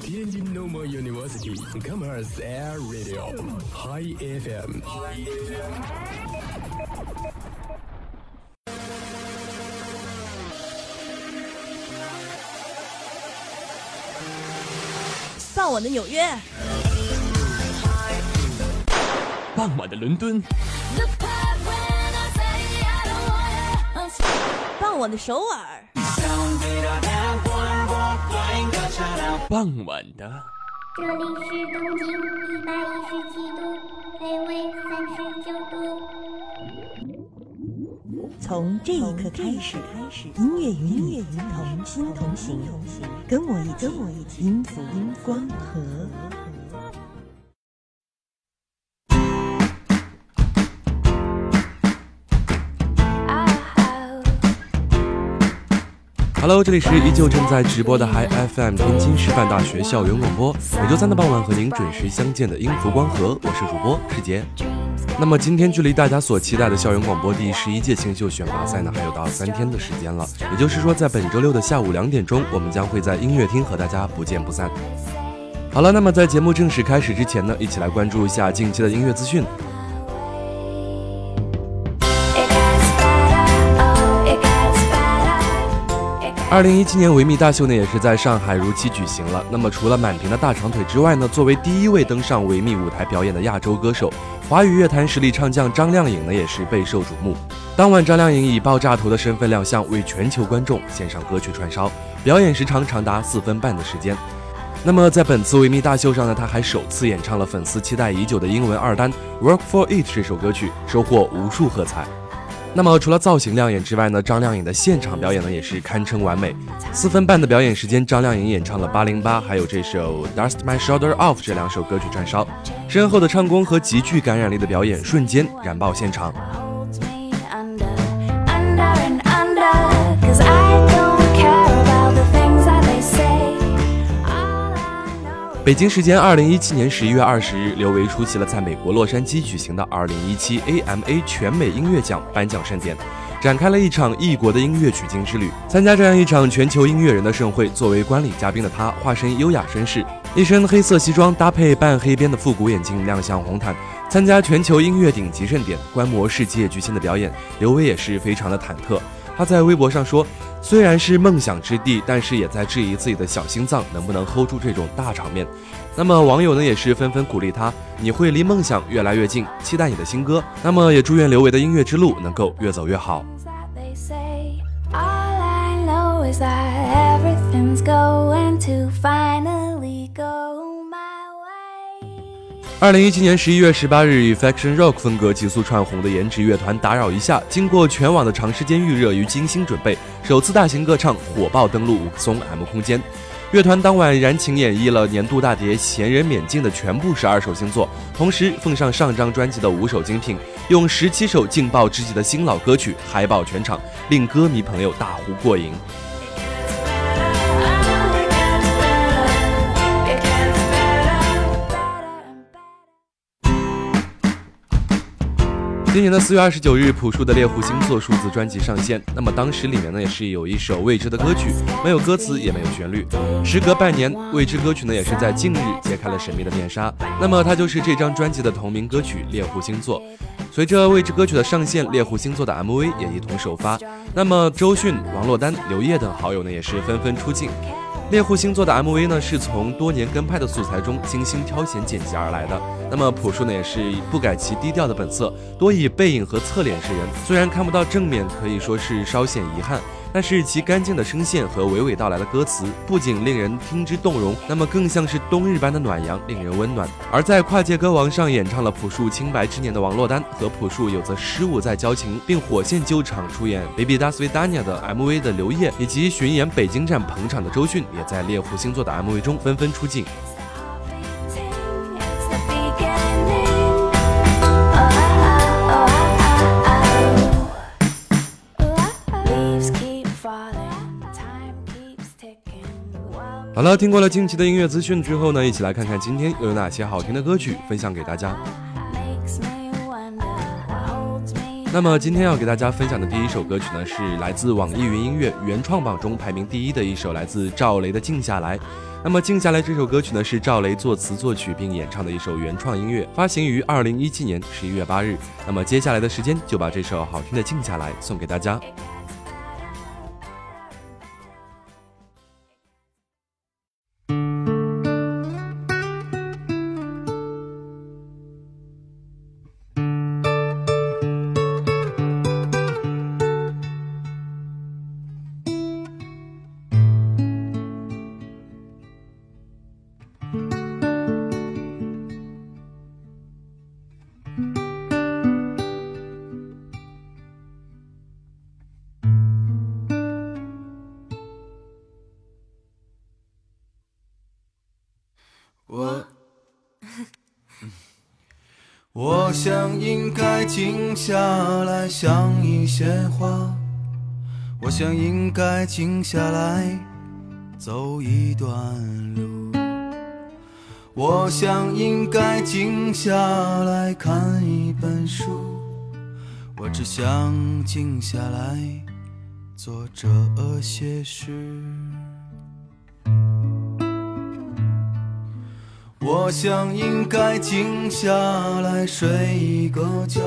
Tianjin Normal University Commerce Air Radio High FM。傍晚的纽约，傍晚的伦敦，傍晚的首尔，傍晚的这里是东京一百一十七度，北纬三十九度。从这一刻开始，音乐与你同心同行，跟我一起，跟我一起，音符光合。Hello，这里是依旧正在直播的 Hi FM 天津师范大学校园广播，每周三的傍晚和您准时相见的音符光合，我是主播世杰。那么今天距离大家所期待的校园广播第十一届新秀选拔赛呢，还有到三天的时间了。也就是说，在本周六的下午两点钟，我们将会在音乐厅和大家不见不散。好了，那么在节目正式开始之前呢，一起来关注一下近期的音乐资讯。二零一七年维密大秀呢，也是在上海如期举行了。那么除了满屏的大长腿之外呢，作为第一位登上维密舞台表演的亚洲歌手，华语乐坛实力唱将张靓颖呢，也是备受瞩目。当晚，张靓颖以爆炸头的身份亮相，为全球观众献上歌曲串烧，表演时长长达四分半的时间。那么在本次维密大秀上呢，她还首次演唱了粉丝期待已久的英文二单《Work for It》这首歌曲，收获无数喝彩。那么除了造型亮眼之外呢，张靓颖的现场表演呢也是堪称完美。四分半的表演时间，张靓颖演唱了《八零八》，还有这首《Dust My Shoulder Off》这两首歌曲串烧，深厚的唱功和极具感染力的表演，瞬间燃爆现场。北京时间二零一七年十一月二十日，刘维出席了在美国洛杉矶举行的二零一七 AMA 全美音乐奖颁奖盛典，展开了一场异国的音乐取经之旅。参加这样一场全球音乐人的盛会，作为观礼嘉宾的他，化身优雅绅士，一身黑色西装搭配半黑边的复古眼镜亮相红毯，参加全球音乐顶级盛典，观摩世界巨星的表演。刘维也是非常的忐忑，他在微博上说。虽然是梦想之地，但是也在质疑自己的小心脏能不能 hold 住这种大场面。那么网友呢也是纷纷鼓励他，你会离梦想越来越近，期待你的新歌。那么也祝愿刘维的音乐之路能够越走越好。二零一七年十一月十八日，以 Faction Rock 风格急速窜红的颜值乐团打扰一下，经过全网的长时间预热与精心准备，首次大型歌唱火爆登陆五棵松 M 空间。乐团当晚燃情演绎了年度大碟《闲人免进》的全部十二首新作，同时奉上上张专辑的五首精品，用十七首劲爆之极的新老歌曲嗨爆全场，令歌迷朋友大呼过瘾。今年的四月二十九日，朴树的猎户星座数字专辑上线。那么当时里面呢，也是有一首未知的歌曲，没有歌词，也没有旋律。时隔半年，未知歌曲呢，也是在近日揭开了神秘的面纱。那么它就是这张专辑的同名歌曲《猎户星座》。随着未知歌曲的上线，《猎户星座》的 MV 也一同首发。那么周迅、王珞丹、刘烨等好友呢，也是纷纷出镜。猎户星座的 MV 呢，是从多年跟拍的素材中精心挑选剪辑而来的。那么朴树呢，也是不改其低调的本色，多以背影和侧脸示人。虽然看不到正面，可以说是稍显遗憾，但是其干净的声线和娓娓道来的歌词，不仅令人听之动容，那么更像是冬日般的暖阳，令人温暖。而在跨界歌王上演唱了朴树清白之年的王珞丹，和朴树有着十五载交情，并火线救场出演《Baby Das v i d a n i a 的 MV 的刘烨，以及巡演北京站捧场的周迅，也在猎户星座的 MV 中纷纷出镜。了，听过了近期的音乐资讯之后呢，一起来看看今天又有哪些好听的歌曲分享给大家。那么今天要给大家分享的第一首歌曲呢，是来自网易云音乐原创榜中排名第一的一首，来自赵雷的《静下来》。那么《静下来》这首歌曲呢，是赵雷作词作曲并演唱的一首原创音乐，发行于二零一七年十一月八日。那么接下来的时间，就把这首好听的《静下来》送给大家。下来想一些话，我想应该静下来走一段路，我想应该静下来看一本书，我只想静下来做这些事。我想应该静下来睡一个觉，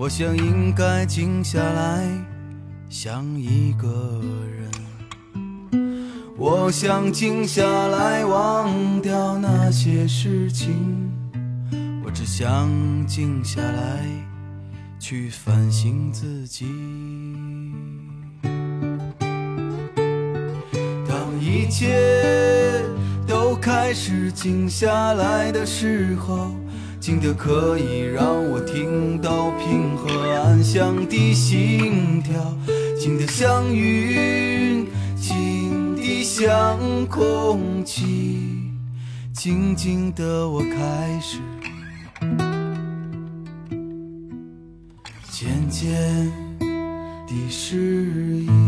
我想应该静下来想一个人，我想静下来忘掉那些事情，我只想静下来去反省自己。当一切。都开始静下来的时候，静的可以让我听到平和安详的心跳，静的像云，静的像空气，静静的我开始渐渐地适应。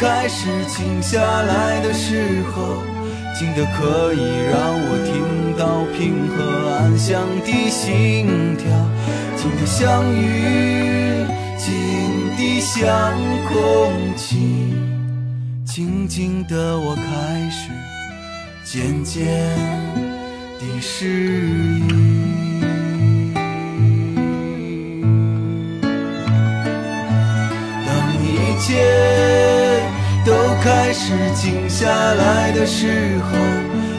开始静下来的时候，静得可以让我听到平和安详的心跳，静得像雨，静得像空气，静静的我开始渐渐地适应。是静下来的时候，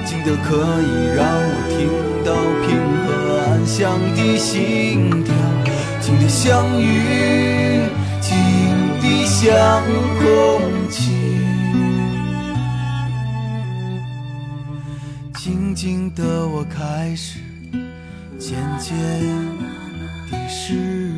静得可以让我听到平和安详的心跳，静得像云，静得像空气，静静的我开始渐渐地适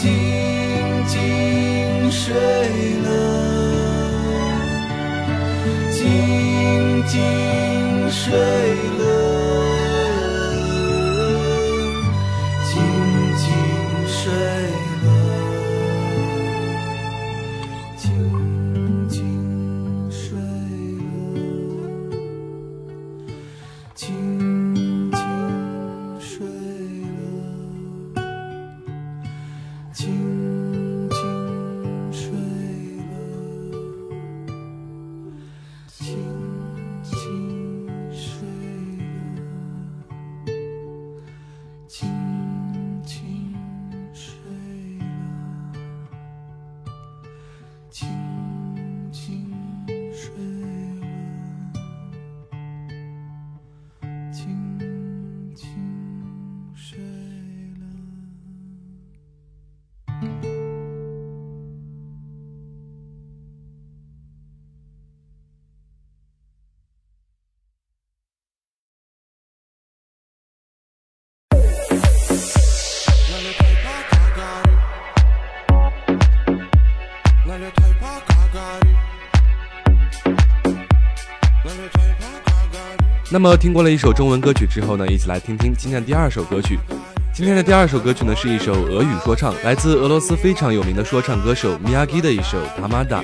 静静睡了静静睡了。那么听过了一首中文歌曲之后呢，一起来听听今天的第二首歌曲。今天的第二首歌曲呢是一首俄语说唱，来自俄罗斯非常有名的说唱歌手 Miyagi 的一首《他妈的》。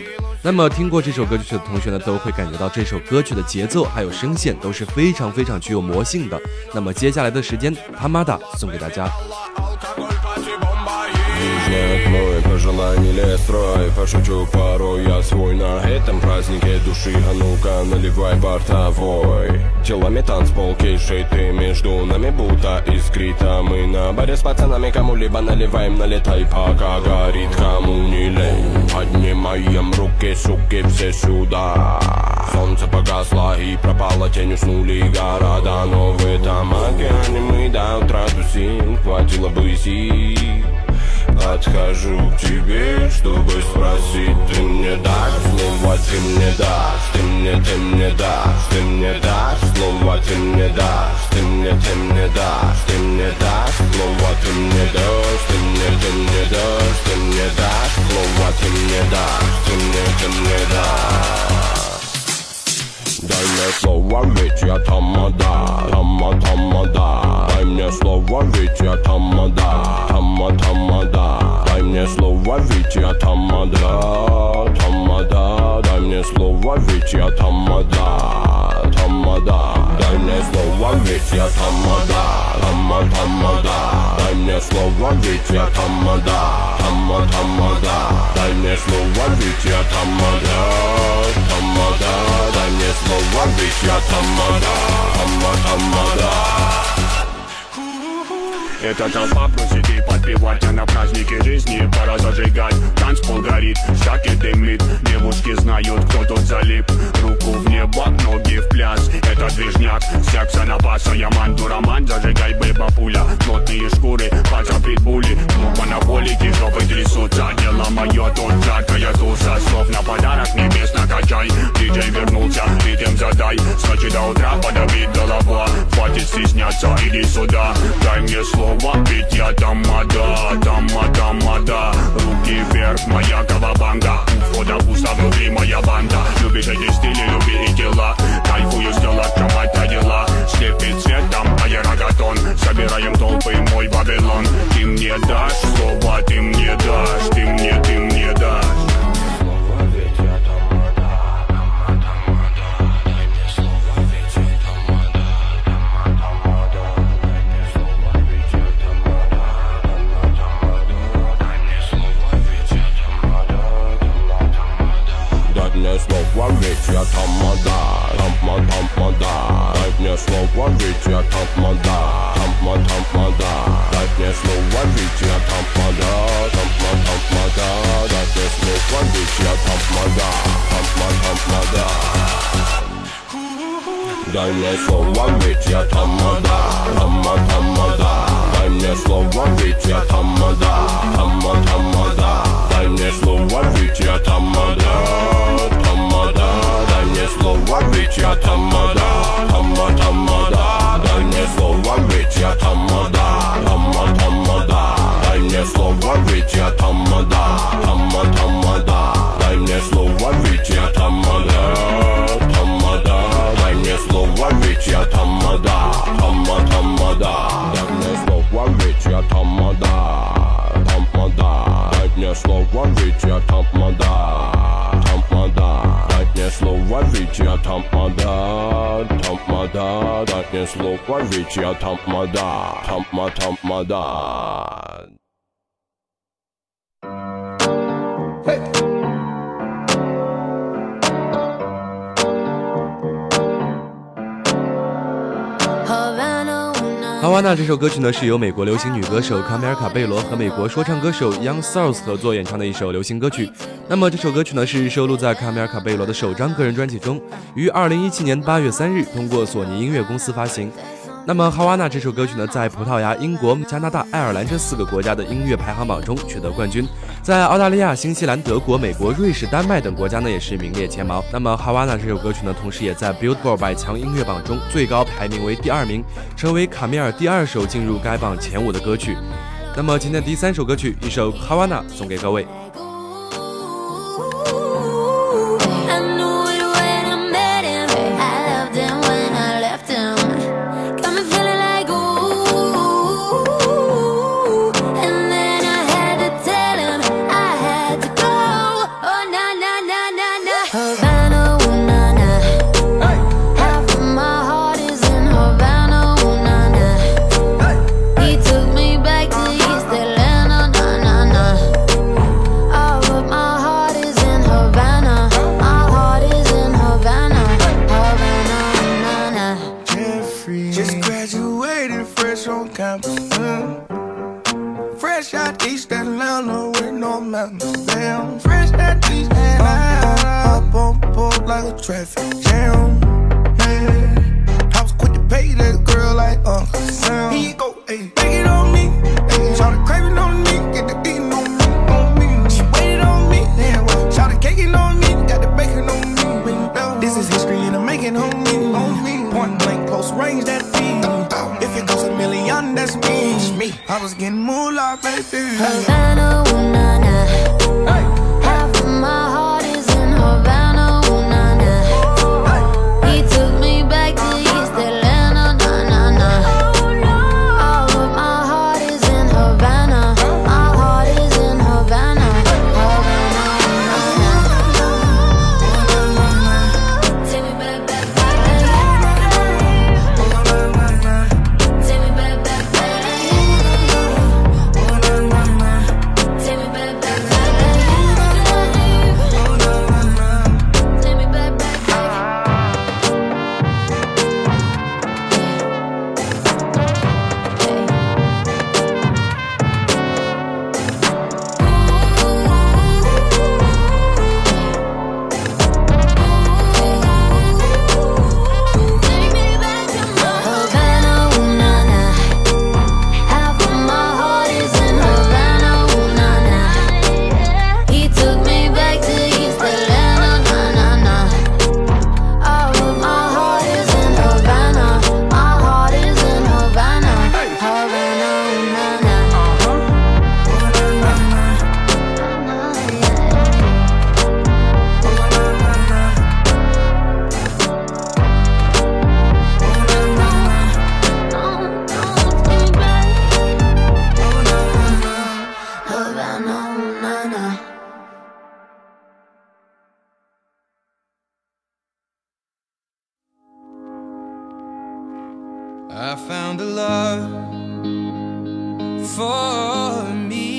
那么听过这首歌曲的同学呢，都会感觉到这首歌曲的节奏还有声线都是非常非常具有魔性的。那么接下来的时间，《他妈的》送给大家。Знает мой пожеланий лес строй? Пошучу порой я свой. На этом празднике души А ну-ка наливай бортовой. Телами танцпол кишит и между нами будто искрит А мы на баре с пацанами кому-либо наливаем. Налетай пока горит, кому не лень. Поднимаем руки, суки, все сюда. Солнце погасло и пропало, тень уснули города Но в этом океане мы до утра тусим Хватило бы сил Подхожу к тебе, чтобы спросить Ты мне дашь слово, ты мне дашь Ты мне, ты мне дашь Ты мне дашь слово, ты мне дашь Ты мне, ты мне дашь Ты мне дашь слово, ты мне дашь Ты мне, ты мне дашь Ты мне дашь слово, ты мне дашь Ты мне, ты мне дашь Дай мне слово, ведь я тамада, тама, тамада мне слово, ведь я тамада, тама, тамада Дай мне слово, ведь я тамада, тамада Дай мне слово, ведь я тамада, тамада Дай мне слово, ведь я тамада, тама, тамада Дай мне слово, ведь я тамада, тама, тамада Дай мне слово, ведь я тамада, тамада Дай мне слово, ведь я тамада, тама, тамада Эта толпа просит и подпевать, а на празднике жизни пора зажигать. Танцпол горит, шаки дымит, девушки знают, кто тут залип. Руку в небо, ноги в пляс, это движняк, секса на паса Яман, дураман, зажигай, бэба пуля Плотные шкуры, паца питбули, клуб анаболики, жопы трясутся. Дело мое, тут жаркая туса, слов на подарок небес накачай Диджей вернулся, ритм задай, скачи до утра, подавит голова Хватит стесняться, иди сюда, дай мне слово, ведь я тамада, тама, тамада Руки вверх, моя кавабанга. У входа пусто, внутри моя банда. Любишь эти стили, люби и тела Кайфую, стел открывать на дела Слепит цветом, аэрогатон. Собираем толпы, мой Вавилон. Ты мне дашь слово, ты мне дашь Ты мне, ты мне дашь мне слово ведь я тамада Тамада Дай мне слово ведь я тамада Тамада Дай мне слово ведь я тамада Тама тамада 哈瓦那这首歌曲呢，是由美国流行女歌手卡米尔卡贝罗和美国说唱歌手 Young Stars 合作演唱的一首流行歌曲。那么这首歌曲呢，是收录在卡米尔卡贝罗的首张个人专辑中，于二零一七年八月三日通过索尼音乐公司发行。那么《哈瓦那》这首歌曲呢，在葡萄牙、英国、加拿大、爱尔兰这四个国家的音乐排行榜中取得冠军，在澳大利亚、新西兰、德国、美国、瑞士、丹麦等国家呢，也是名列前茅。那么《哈瓦那》这首歌曲呢，同时也在 Billboard 百强音乐榜中最高排名为第二名，成为卡米尔第二首进入该榜前五的歌曲。那么今天第三首歌曲，一首《哈瓦那》送给各位。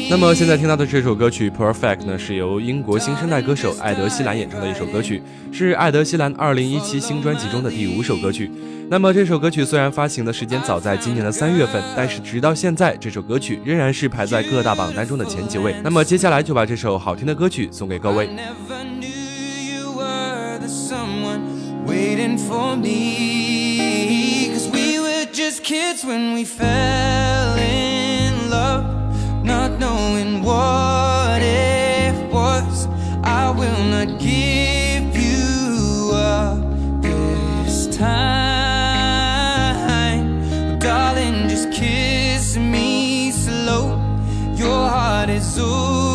那么现在听到的这首歌曲《Perfect》呢，是由英国新生代歌手艾德希兰演唱的一首歌曲，是艾德希兰2017新专辑中的第五首歌曲。那么这首歌曲虽然发行的时间早在今年的三月份，但是直到现在，这首歌曲仍然是排在各大榜单中的前几位。那么接下来就把这首好听的歌曲送给各位。never knew you were the someone waiting for me. Cause we were just kids when we fell not knowing what it was. I will not give you up this time. Darling, just kiss me slow. Your heart is all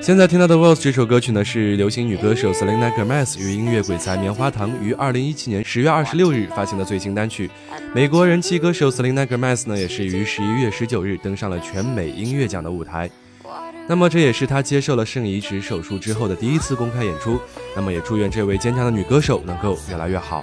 现在听到的《World》这首歌曲呢，是流行女歌手 Selena Gomez 与音乐鬼才棉花糖于二零一七年十月二十六日发行的最新单曲。美国人气歌手 Selena Gomez 呢，也是于十一月十九日登上了全美音乐奖的舞台。那么这也是她接受了肾移植手术之后的第一次公开演出。那么也祝愿这位坚强的女歌手能够越来越好。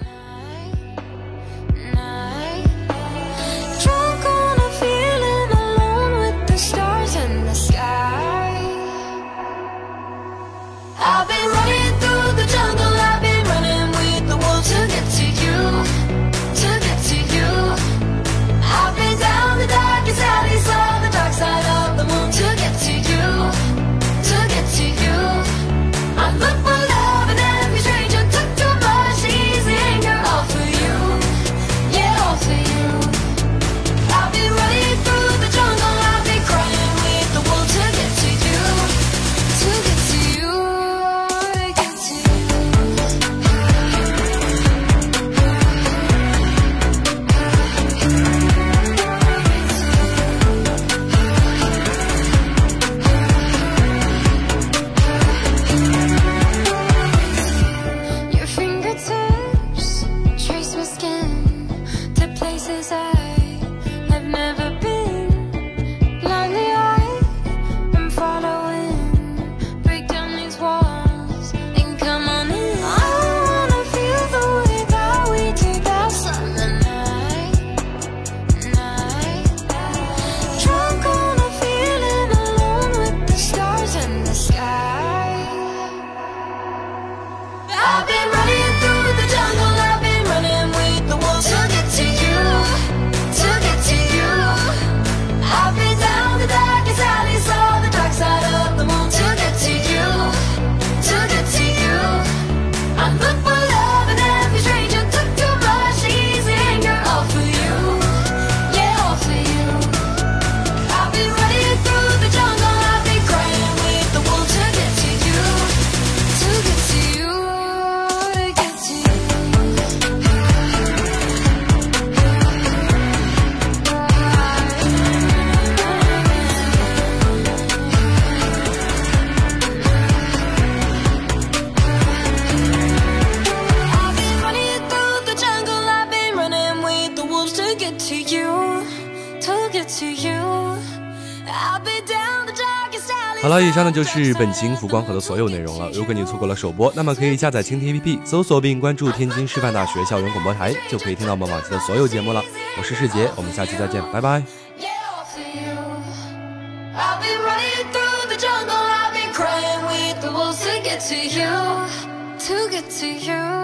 好了，以上呢就是本期音符光合的所有内容了。如果你错过了首播，那么可以下载蜻蜓 APP，搜索并关注天津师范大学校园广播台，就可以听到我们往期的所有节目了。我是世杰，我们下期再见，拜拜。To get to you.